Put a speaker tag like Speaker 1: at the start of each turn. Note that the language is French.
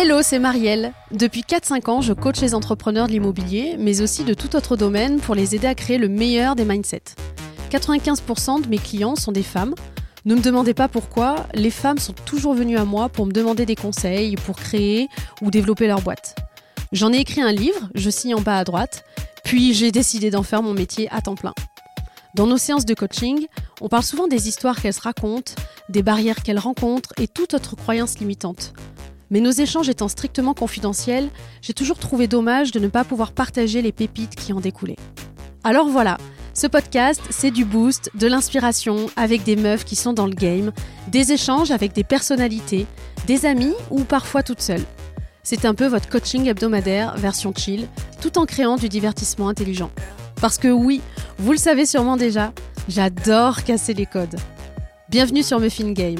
Speaker 1: Hello, c'est Marielle. Depuis 4-5 ans, je coach les entrepreneurs de l'immobilier, mais aussi de tout autre domaine pour les aider à créer le meilleur des mindsets. 95% de mes clients sont des femmes. Ne me demandez pas pourquoi, les femmes sont toujours venues à moi pour me demander des conseils pour créer ou développer leur boîte. J'en ai écrit un livre, je signe en bas à droite, puis j'ai décidé d'en faire mon métier à temps plein. Dans nos séances de coaching, on parle souvent des histoires qu'elles se racontent, des barrières qu'elles rencontrent et toute autre croyance limitante. Mais nos échanges étant strictement confidentiels, j'ai toujours trouvé dommage de ne pas pouvoir partager les pépites qui en découlaient. Alors voilà, ce podcast, c'est du boost, de l'inspiration avec des meufs qui sont dans le game, des échanges avec des personnalités, des amis ou parfois toutes seules. C'est un peu votre coaching hebdomadaire version chill, tout en créant du divertissement intelligent. Parce que oui, vous le savez sûrement déjà, j'adore casser les codes. Bienvenue sur Muffin Game.